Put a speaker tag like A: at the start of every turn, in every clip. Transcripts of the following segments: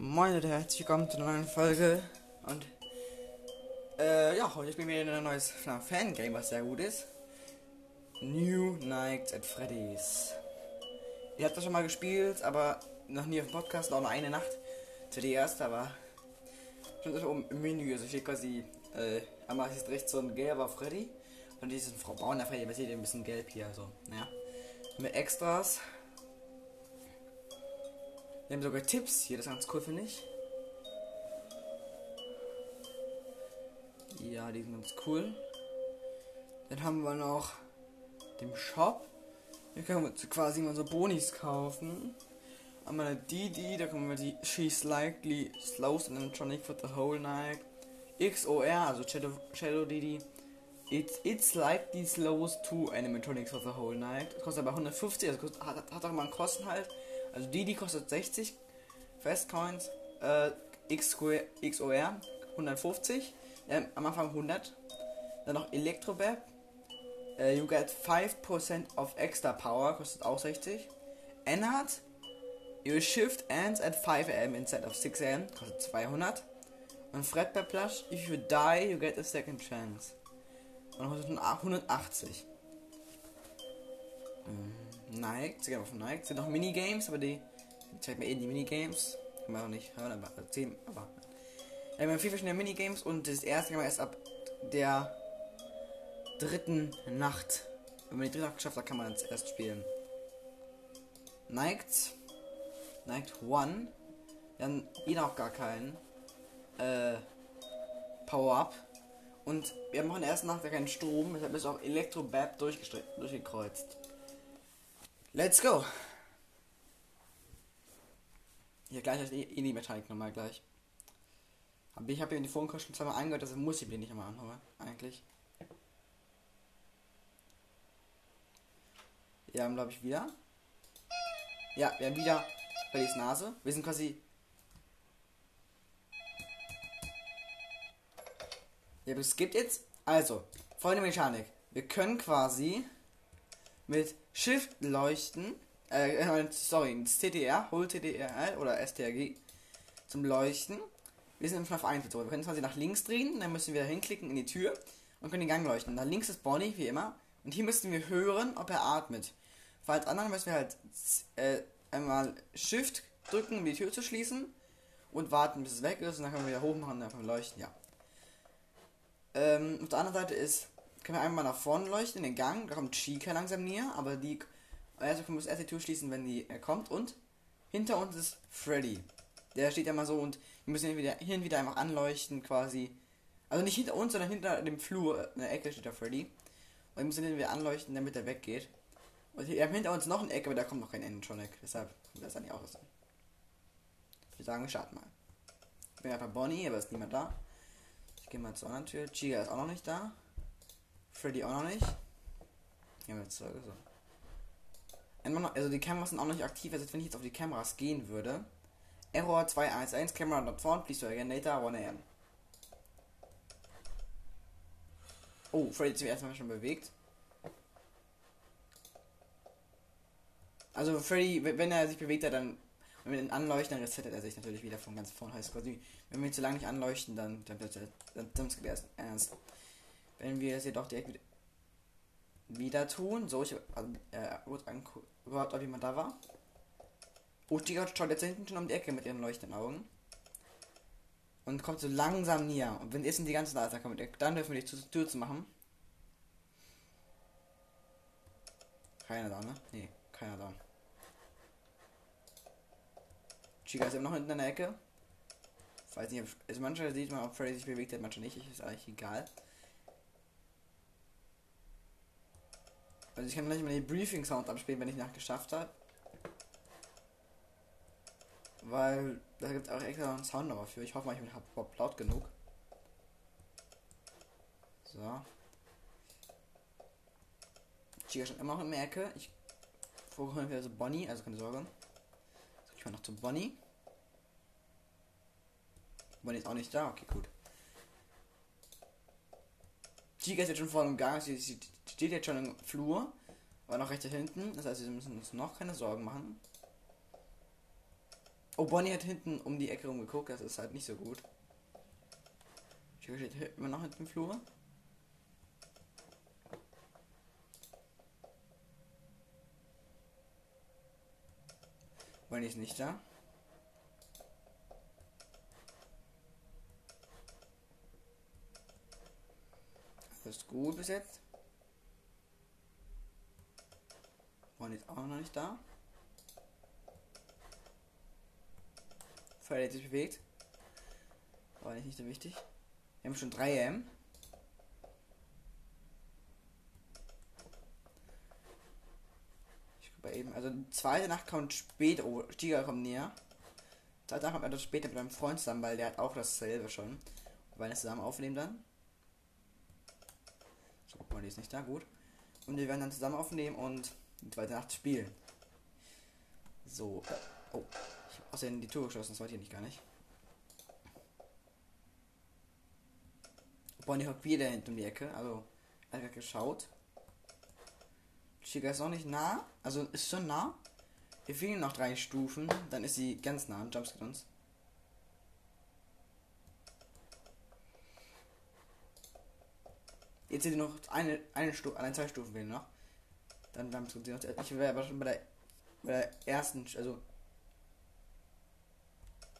A: Moin Leute, herzlich willkommen zu einer neuen Folge. Und äh, ja, heute spielen wir ein neues Fan-Game, was sehr gut ist. New Nights at Freddy's. Ihr habt das schon mal gespielt, aber noch nie auf dem Podcast, auch nur eine Nacht. Zu die erste, aber schon so oben im Menü. Also steht quasi, äh, einmal ist rechts so ein gelber Freddy und dieses Frau brauner Freddy, aber seht ihr ein bisschen gelb hier, also, ja. Mit Extras. Wir haben sogar Tipps hier, das ist ganz cool, finde ich. Ja, die sind ganz cool. Dann haben wir noch den Shop. Hier können wir quasi mal so Bonis kaufen. Einmal eine Didi, da können wir die She's Likely Slows Animatronic for the Whole Night. XOR, also Shadow, Shadow Didi. It's, it's likely slows to Animatronics for the whole night. Das kostet aber 150, also kostet, hat, hat auch mal einen Kosten halt. Also Didi kostet 60 Festcoins. Äh, XOR 150. Ähm, am Anfang 100. Dann noch Electrobab. Äh, you get 5% of extra power. Kostet auch 60. Ennard. Your shift ends at 5 am instead of 6 am. Kostet 200. Und Fredbear Plush. If you die, you get a second chance. Und 180. Ähm, Nike, sie gehen auf Nike. Sind noch Minigames, aber die. Ich zeig mir eben die Minigames. Kann man auch nicht hören, aber erzählen. Aber. Wir haben vier verschiedene Minigames und das erste kann erst ab der dritten Nacht. Wenn man die dritte Nacht geschafft hat, kann man es erst spielen. Niked. Niked One. Haben jeder auch gar keinen. Äh, Power-Up. Und wir haben auch in der ersten Nacht ja keinen Strom, deshalb ist auch Elektro-Bab durchgekreuzt. Let's go! Hier gleich ist eh, eh die Mechanik nochmal gleich. Aber ich habe hier in die Vorkosten zweimal angehört, also muss ich mir nicht nochmal anhören, eigentlich. Wir haben, glaube ich, wieder. Ja, wir haben wieder Freddy's Nase. Wir sind quasi. Ja, es gibt jetzt. Also, folgende Mechanik. Wir können quasi mit Shift leuchten. Äh, sorry, CTR, Hold TTRL oder STRG zum Leuchten. Wir sind im FNAF 1 so. Wir können quasi nach links drehen, dann müssen wir hinklicken in die Tür und können den Gang leuchten. Da links ist Bonnie, wie immer. Und hier müssten wir hören, ob er atmet. Falls anderen müssen wir halt äh, einmal Shift drücken, um die Tür zu schließen. Und warten, bis es weg ist. Und dann können wir wieder hoch machen und einfach leuchten, ja. Ähm, auf der anderen Seite ist, können wir einmal nach vorne leuchten, in den Gang. Da kommt Chica langsam näher, aber die. Also können wir erst die Tür schließen, wenn die äh, kommt. Und hinter uns ist Freddy. Der steht ja mal so und wir müssen ihn wieder, hin und wieder einfach anleuchten, quasi. Also nicht hinter uns, sondern hinter dem Flur, in der Ecke steht da Freddy. Und wir müssen ihn wieder anleuchten, damit er weggeht. Und wir haben hinter uns noch eine Ecke, aber da kommt noch kein Animatronic. Deshalb kommt das nicht auch so. Ich würde sagen, wir starten mal. Ich bin einfach Bonnie, aber ist niemand da. Ich gehe mal zur anderen Tür. Chiga ist auch noch nicht da. Freddy auch noch nicht. Ja, jetzt so. Also die Kameras sind auch noch nicht aktiv, also wenn ich jetzt auf die Kameras gehen würde. Error 211, Camera not found, please try again later, 1 am. Oh, Freddy hat sich erstmal schon bewegt. Also Freddy, wenn er sich bewegt hat, dann wenn wir den anleuchten, dann resettet er sich natürlich wieder von ganz vorne. Heißt quasi, wenn wir ihn zu lange nicht anleuchten, dann dann wird er dann, dann es erst ernst. Wenn wir es jedoch direkt wieder, wieder tun, so ich also, äh, gehört, ob jemand da war. Oh, die schaut jetzt hinten schon um die Ecke mit ihren leuchtenden Augen. Und kommt so langsam näher. Und wenn jetzt die ganze da kommt, dann dürfen wir die Tür zu machen. Keiner da, ne? Nee, keiner da. Chica ist immer noch hinten in der Ecke. Ich weiß nicht, also manchmal sieht man, ob Freddy sich bewegt hat, manchmal nicht. Ist eigentlich egal. Also ich kann gleich mal die Briefing-Sound abspielen, wenn ich nach geschafft habe. Weil da gibt es auch extra einen Sound aber für. Ich hoffe mal, ich bin überhaupt laut genug. So. Chica schon immer noch in der Ecke. Ich vorhin wieder so Bonnie, also keine Sorge. So, ich mal noch zu Bonnie. Bonnie ist auch nicht da, okay, gut. Chica ist jetzt schon vor dem Gang, sie, sie steht jetzt schon im Flur, aber noch recht hinten. Das heißt, wir müssen uns noch keine Sorgen machen. Oh, Bonnie hat hinten um die Ecke rumgeguckt, das ist halt nicht so gut. Chica steht immer noch hinten im Flur. Bonnie ist nicht da. Gut bis jetzt. Bonnie ist auch noch nicht da. Feuer hat sich bewegt. Aber nicht so wichtig. Wir haben schon 3 M. Ich gucke eben. Also die zweite Nacht kommt später. Oh, Stiger kommt näher. Zweite Nacht kommt etwas später mit meinem Freund zusammen, weil der hat auch dasselbe schon. Und wollen das zusammen aufnehmen dann. Mal, die ist nicht da, gut. Und wir werden dann zusammen aufnehmen und die zweite Nacht spielen. So. Oh. Ich habe außerdem die Tür geschlossen, das wollte ich nicht gar nicht. Bonnie hockt wieder hinten um die Ecke, also hat geschaut. Chica ist noch nicht nah, also ist schon nah. Wir fehlen noch drei Stufen, dann ist sie ganz nah und jumpscare uns. Jetzt sind noch eine, eine Stufe, allein zwei Stufen fehlen noch. Dann jumpscare sie uns. Ich wäre aber schon bei der, bei der ersten, also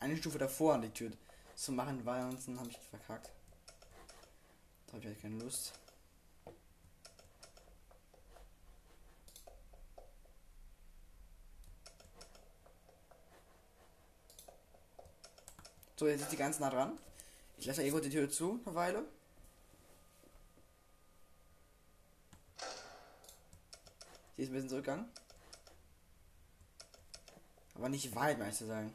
A: eine Stufe davor an die Tür zu machen, weil ansonsten habe ich verkackt. Da habe ich halt keine Lust. So, jetzt ist die ganz nah dran. Ich lasse Ego die Tür zu, eine Weile. Sie ist ein bisschen zurückgegangen. Aber nicht weit, meinst du sagen.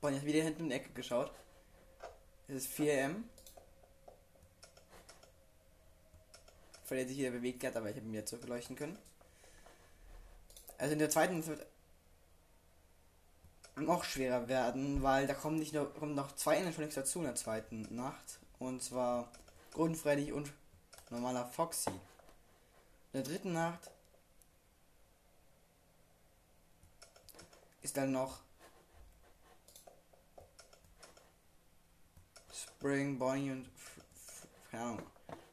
A: Bonnie hat wieder hinten in die Ecke geschaut. Es ist 4M. Weil er sich wieder bewegt hat, aber ich habe ihn wieder zurückleuchten können. Also in der zweiten wird noch schwerer werden, weil da kommen nicht nur kommen noch zwei Animatronics dazu in der zweiten Nacht. Und zwar Grundfreddy und normaler Foxy. In der dritten Nacht ist dann noch Spring, Bonnie und keine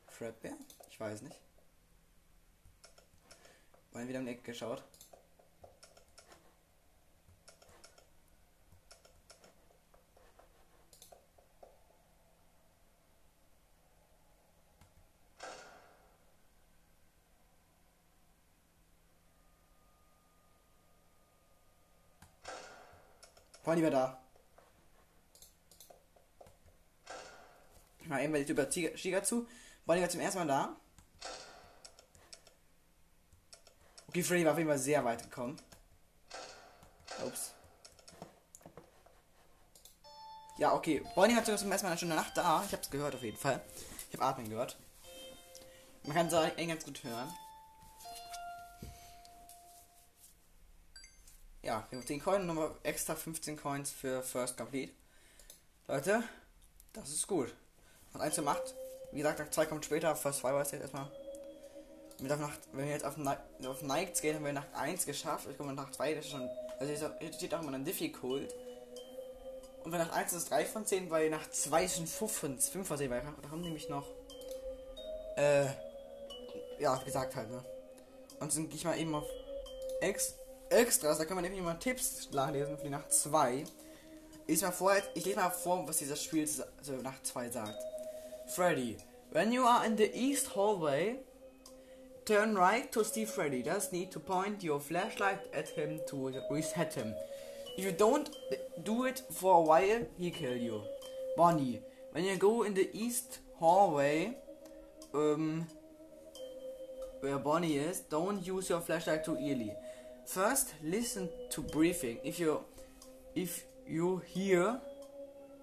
A: Fredbear? Ich weiß nicht. Wollen wieder im Eck geschaut. War da. Mal eben über Shiga zu. War zum ersten Mal da. Okay, Freddy war auf jeden Fall sehr weit gekommen. Ups. Ja, okay. Bonnie war zum ersten Mal eine Stunde Nacht da. Ich hab's gehört auf jeden Fall. Ich habe Atmen gehört. Man kann es auch ganz gut hören. Ja, wir haben 10 Coins, nochmal extra 15 Coins für First Complete. Leute, das ist gut. Nach 1 zu 8. Wie gesagt, nach 2 kommt später. First 2 war es jetzt erstmal. Mit wenn wir jetzt auf, auf Nights gehen, haben wir Nacht 1 geschafft. Ich komme nach 2, das ist schon. Also hier steht auch immer ein Difficult. Und bei Nacht 1 ist es 3 von 10, weil nach 2 ist schon 5 von, 5 von 10, weil da haben nämlich noch. Äh. Ja, gesagt halt, ne? Und dann gehe ich mal eben auf X. Extras, da kann man nämlich mal Tipps nachlesen für die Nacht 2. Ich, vor, ich lese mal vor, was dieses Spiel also Nacht 2 sagt. Freddy, when you are in the east hallway, turn right to see Freddy. Just need to point your flashlight at him to reset him. If you don't do it for a while, he kill you. Bonnie, when you go in the east hallway, um, where Bonnie is, don't use your flashlight too early. First, listen to briefing. If you if you hear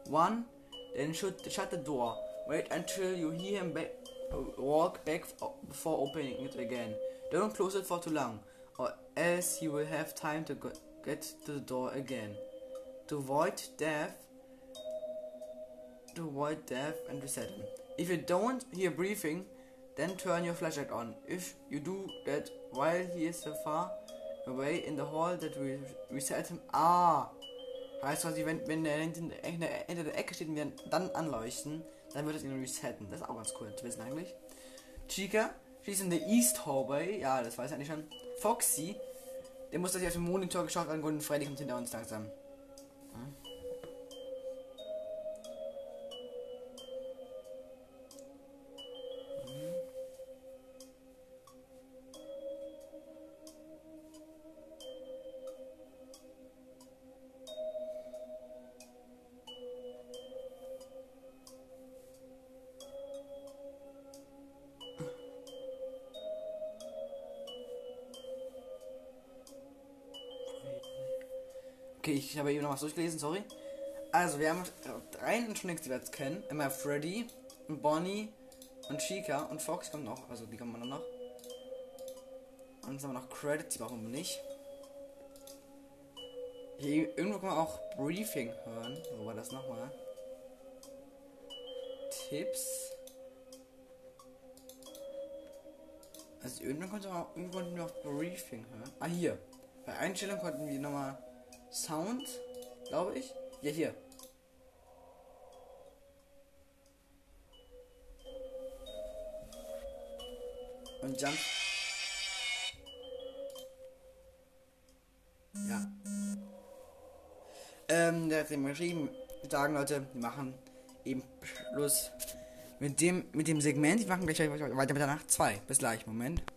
A: one, then should shut the door. Wait until you hear him back, walk back before opening it again. Don't close it for too long, or else you will have time to get to the door again. To avoid death, to avoid death and reset him. If you don't hear briefing, then turn your flashlight on. If you do that while he is so far, away in the hall that we reset him. Ah. Heißt quasi, wenn, wenn er hinter der, Ecke steht und wir dann anleuchten, dann wird es ihn resetten. Das ist auch ganz cool zu wissen eigentlich. Chica, she's in the East Hallway. Ja, das weiß ich eigentlich schon. Foxy, der muss sich auf dem Monitor geschaut an und Freddy kommt hinter uns langsam. Okay, ich habe eben noch was durchgelesen, sorry. Also, wir haben drei Animatronics, die wir jetzt kennen. Immer Freddy, Bonnie und Chica und Fox kommt noch. Also, die kommen noch. Und jetzt haben wir noch Credits, die brauchen wir nicht. Hier irgendwo kann man auch Briefing hören. Wo war das nochmal? Tipps. Also irgendwann konnte man auch irgendwann nur auf Briefing hören. Ah, hier. Bei Einstellung konnten wir nochmal Sound, glaube ich. Ja, hier. Und Jump. Ja. Ähm, der hat ihm geschrieben, sagen Leute, wir machen eben Schluss mit dem, mit dem Segment. Wir machen gleich weiter mit der Nacht 2. Bis gleich, Moment.